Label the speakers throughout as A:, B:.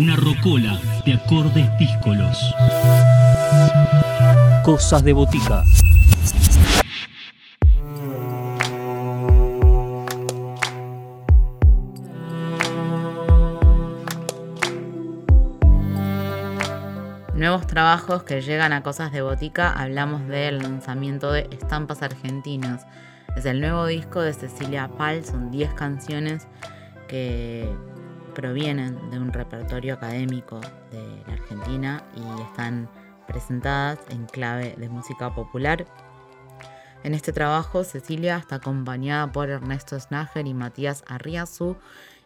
A: Una rocola de acordes díscolos. Cosas de botica.
B: Nuevos trabajos que llegan a Cosas de Botica, hablamos del lanzamiento de Estampas Argentinas. Es el nuevo disco de Cecilia Pal, son 10 canciones que provienen de un repertorio académico de la Argentina y están presentadas en clave de música popular. En este trabajo, Cecilia está acompañada por Ernesto Snager y Matías Arriazu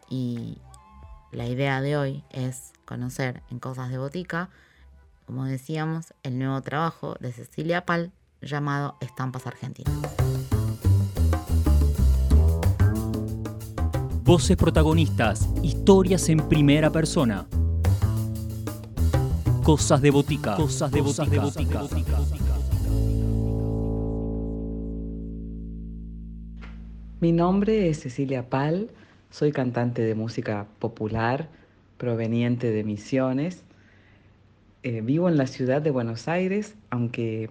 B: y la idea de hoy es conocer en Cosas de Botica, como decíamos, el nuevo trabajo de Cecilia Pal llamado Estampas Argentinas.
A: Voces protagonistas, historias en primera persona. Cosas de botica. Cosas de botica.
C: Mi nombre es Cecilia Pal, soy cantante de música popular proveniente de Misiones. Eh, vivo en la ciudad de Buenos Aires, aunque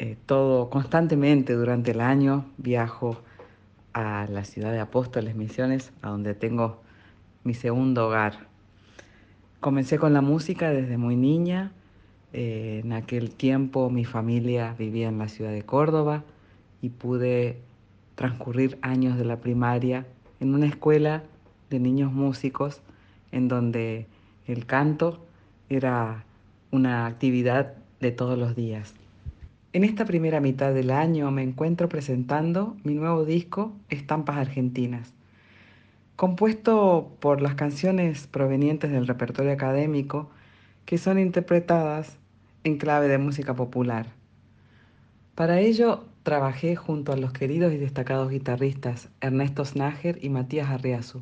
C: eh, todo constantemente durante el año viajo a la ciudad de Apóstoles Misiones, a donde tengo mi segundo hogar. Comencé con la música desde muy niña. Eh, en aquel tiempo mi familia vivía en la ciudad de Córdoba y pude transcurrir años de la primaria en una escuela de niños músicos en donde el canto era una actividad de todos los días. En esta primera mitad del año me encuentro presentando mi nuevo disco Estampas Argentinas, compuesto por las canciones provenientes del repertorio académico que son interpretadas en clave de música popular. Para ello trabajé junto a los queridos y destacados guitarristas Ernesto Snager y Matías Arriazu,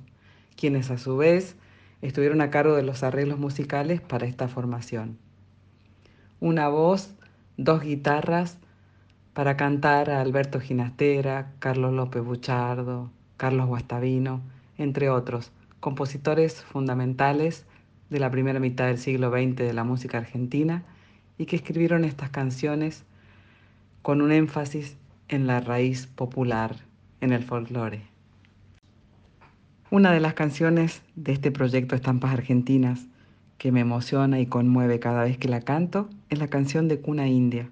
C: quienes a su vez estuvieron a cargo de los arreglos musicales para esta formación. Una voz dos guitarras para cantar a Alberto Ginastera, Carlos López Buchardo, Carlos Guastavino, entre otros, compositores fundamentales de la primera mitad del siglo XX de la música argentina y que escribieron estas canciones con un énfasis en la raíz popular, en el folclore. Una de las canciones de este proyecto Estampas Argentinas que me emociona y conmueve cada vez que la canto es la canción de Cuna India,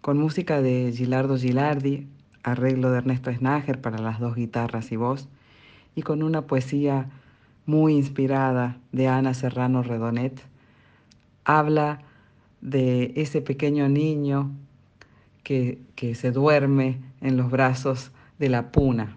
C: con música de Gilardo Gilardi, arreglo de Ernesto Snager para las dos guitarras y voz, y con una poesía muy inspirada de Ana Serrano Redonet. Habla de ese pequeño niño que, que se duerme en los brazos de la puna.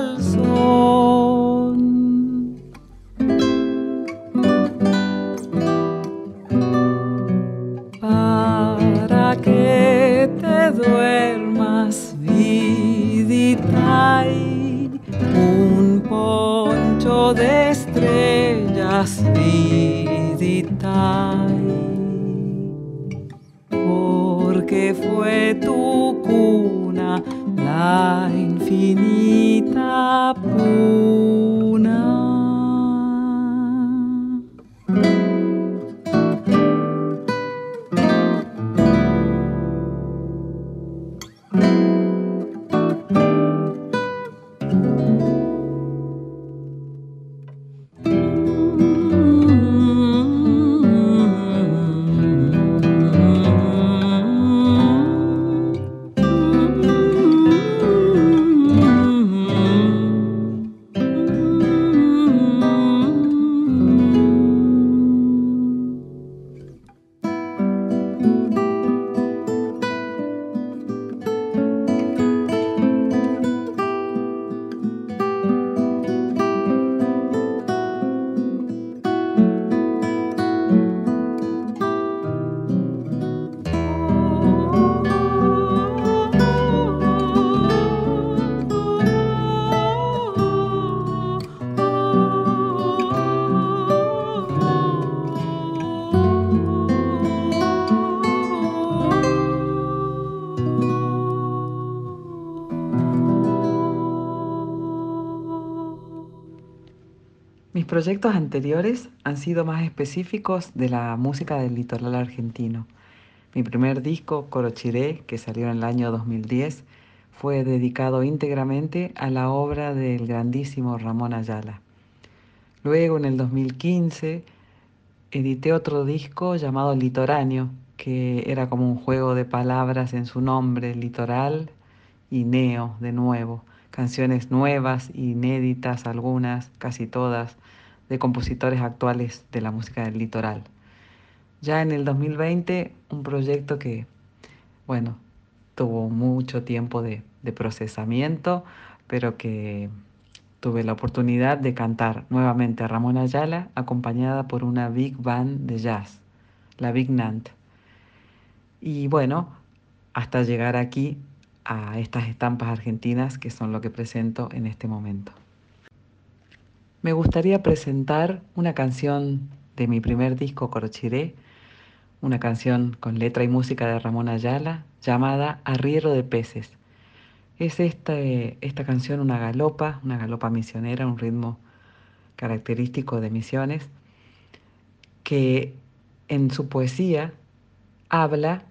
D: fue tu cuna, la infinita puna.
C: Proyectos anteriores han sido más específicos de la música del litoral argentino. Mi primer disco, Corochiré, que salió en el año 2010, fue dedicado íntegramente a la obra del grandísimo Ramón Ayala. Luego, en el 2015, edité otro disco llamado Litoráneo, que era como un juego de palabras en su nombre, litoral y neo de nuevo. Canciones nuevas, inéditas, algunas, casi todas, de compositores actuales de la música del litoral. Ya en el 2020, un proyecto que, bueno, tuvo mucho tiempo de, procesamiento, pero que tuve la oportunidad de cantar nuevamente a Ramón Ayala acompañada por una big band de jazz, la Big Nant. Y bueno, hasta llegar aquí a estas estampas argentinas que son lo que presento en este momento. Me gustaría presentar una canción de mi primer disco Corochiré, una canción con letra y música de Ramón Ayala llamada Arriero de Peces. Es esta, esta canción una galopa, una galopa misionera, un ritmo característico de misiones, que en su poesía habla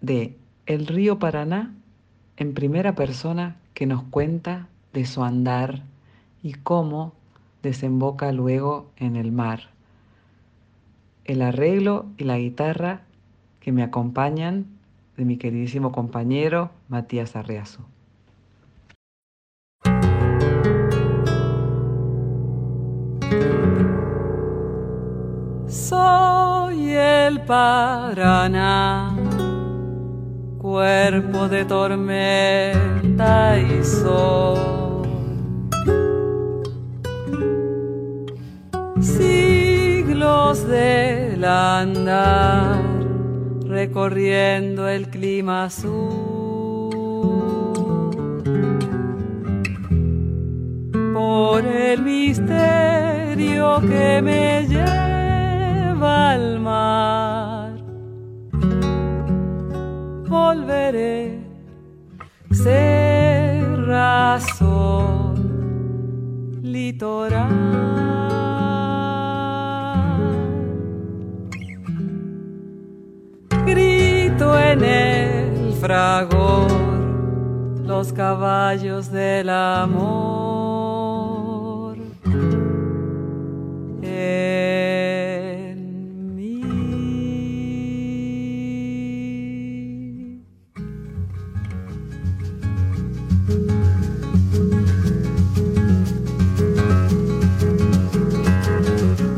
C: de el río Paraná en primera persona que nos cuenta de su andar y cómo desemboca luego en el mar. El arreglo y la guitarra que me acompañan de mi queridísimo compañero Matías Arreazo.
D: Soy el Paraná, cuerpo de tormenta y sol siglos del andar recorriendo el clima azul. Por el misterio que me lleva al mar, volveré ser razón litoral. Fragor los caballos del amor. En mí.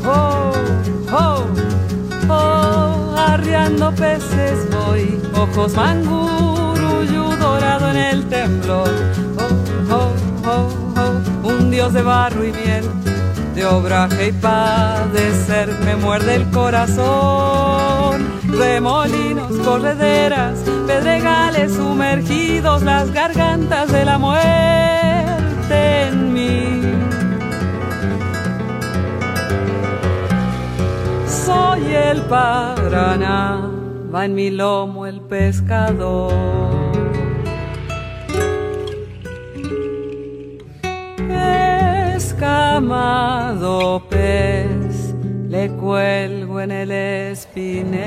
D: Oh, oh, oh, arriando peces ojos manguruyú dorado en el temblor. Oh, oh, oh, oh, un dios de barro y miel, de obraje y padecer, me muerde el corazón. Remolinos, correderas, pedregales sumergidos, las gargantas de la muerte en mí. Soy el Paraná va en mi lomo el pescador. Escamado pez, le cuelgo en el espinel.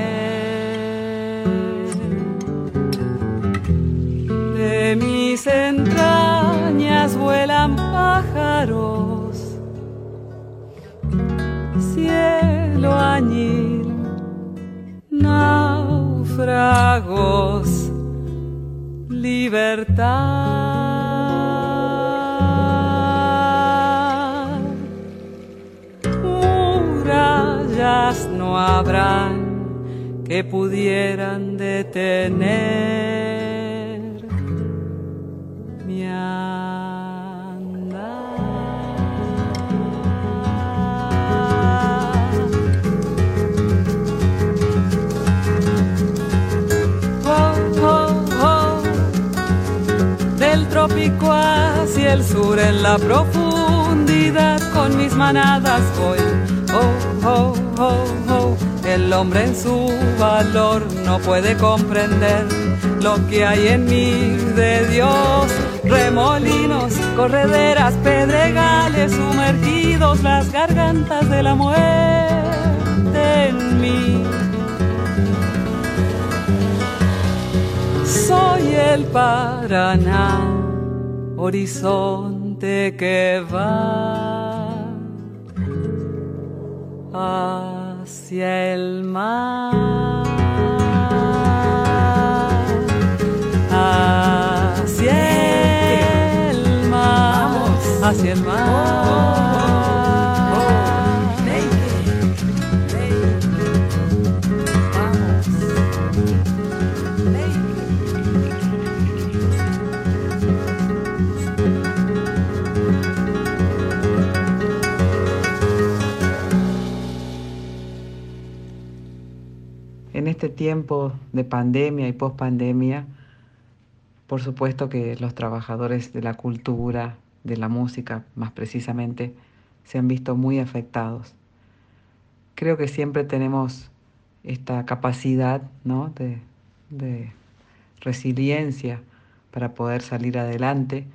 D: De mis entrañas vuelan pájaros, cielo añil, náufragos, libertad. Murallas no habrán que pudieran detener el sur en la profundidad con mis manadas voy. Oh, oh, oh, oh. El hombre en su valor no puede comprender lo que hay en mí de Dios. Remolinos, correderas, pedregales sumergidos, las gargantas de la muerte en mí. Soy el Paraná, horizonte que va hacia el mar. Hacia el mar. Hacia el mar.
C: En este tiempo de pandemia y pospandemia, por supuesto que los trabajadores de la cultura, de la música más precisamente, se han visto muy afectados. Creo que siempre tenemos esta capacidad ¿no? de, de resiliencia para poder salir adelante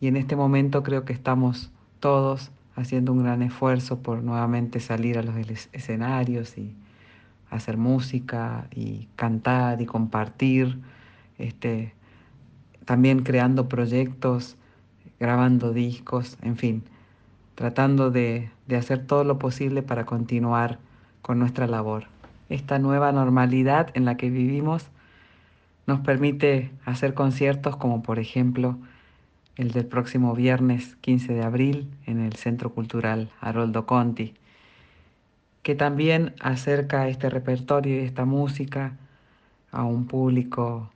C: y en este momento creo que estamos todos haciendo un gran esfuerzo por nuevamente salir a los es- escenarios y hacer música y cantar y compartir, este, también creando proyectos, grabando discos, en fin, tratando de, de hacer todo lo posible para continuar con nuestra labor. Esta nueva normalidad en la que vivimos nos permite hacer conciertos como por ejemplo el del próximo viernes 15 de abril en el Centro Cultural Haroldo Conti, que también acerca este repertorio y esta música a un público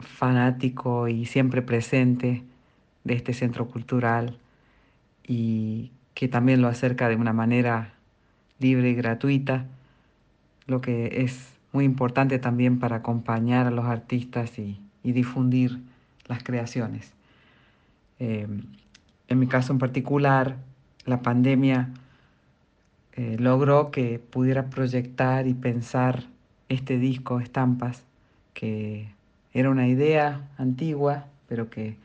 C: fanático y siempre presente de este centro cultural y que también lo acerca de una manera libre y gratuita, lo que es muy importante también para acompañar a los artistas y, difundir las creaciones. Eh, en mi caso en particular, la pandemia eh, logró que pudiera proyectar y pensar este disco, Estampas, que era una idea antigua, pero que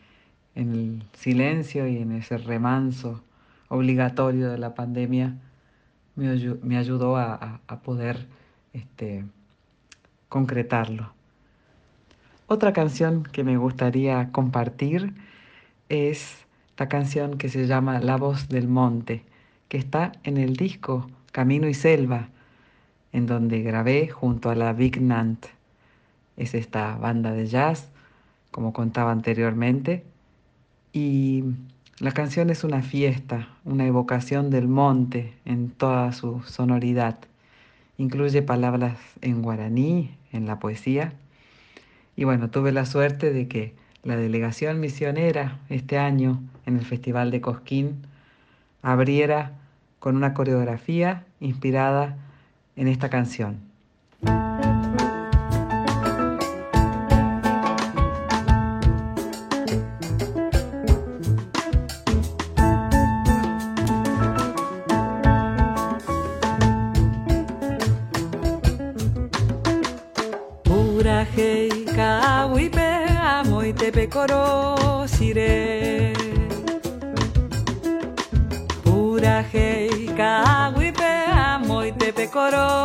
C: en el silencio y en ese remanso obligatorio de la pandemia me, ayu- me ayudó a poder este, concretarlo. Otra canción que me gustaría compartir es la canción que se llama La voz del monte, que está en el disco Camino y Selva, en donde grabé junto a la Big Nant. Es esta banda de jazz, como contaba anteriormente, y la canción es una fiesta, una evocación del monte en toda su sonoridad. Incluye palabras en guaraní, en la poesía. Y bueno, tuve la suerte de que la delegación misionera este año en el Festival de Cosquín abriera con una coreografía inspirada en esta canción.
D: Urajeika, Huipea, Moitepecoro.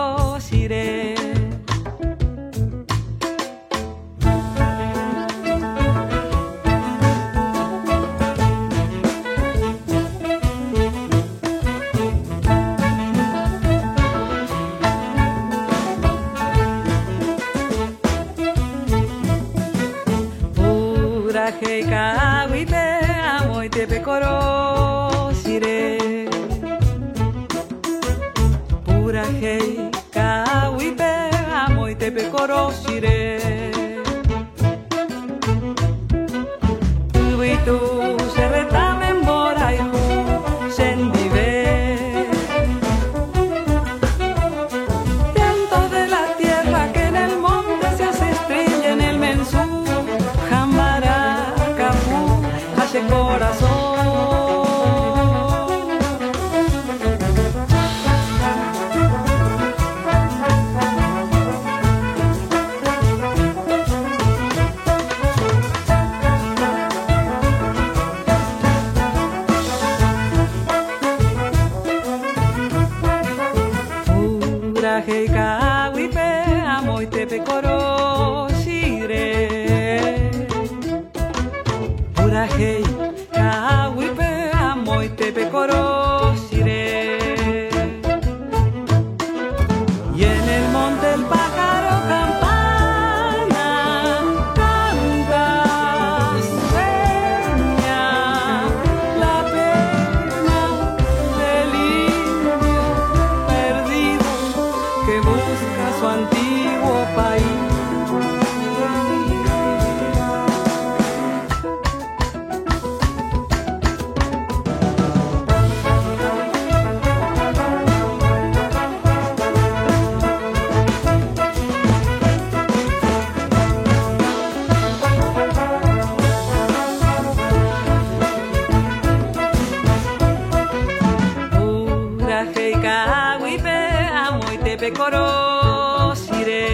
D: te pecorosiré.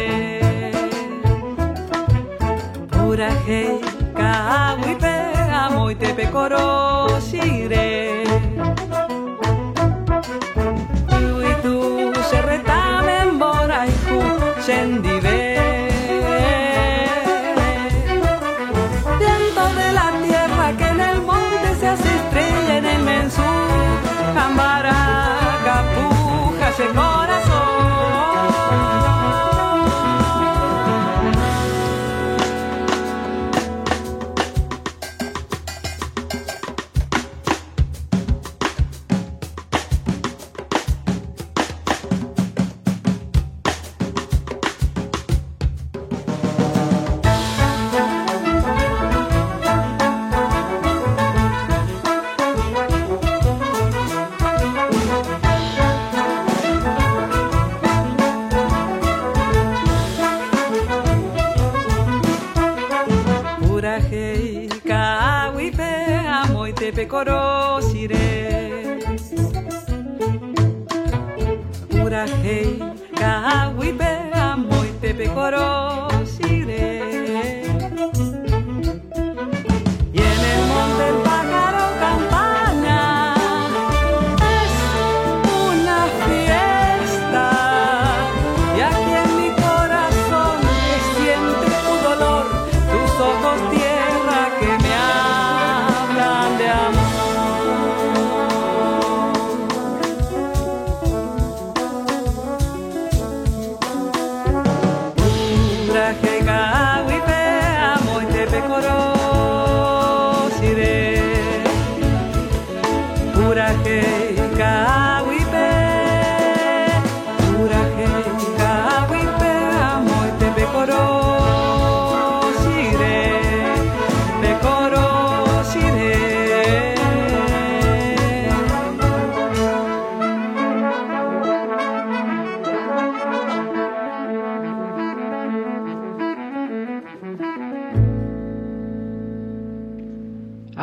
D: Pura jeca, agua y pe, amo y te. Tú y tú se. Viento de la tierra que en el monte se hace estrella en el mensú,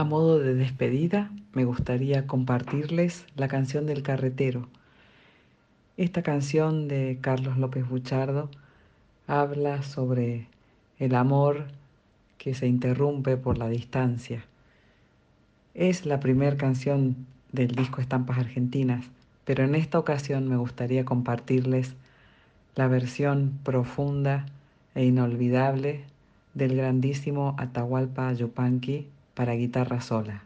C: A modo de despedida, me gustaría compartirles la canción del carretero. Esta canción de Carlos López Buchardo habla sobre el amor que se interrumpe por la distancia. Es la primera canción del disco Estampas Argentinas, pero en esta ocasión me gustaría compartirles la versión profunda e inolvidable del grandísimo Atahualpa Yupanqui para guitarra sola.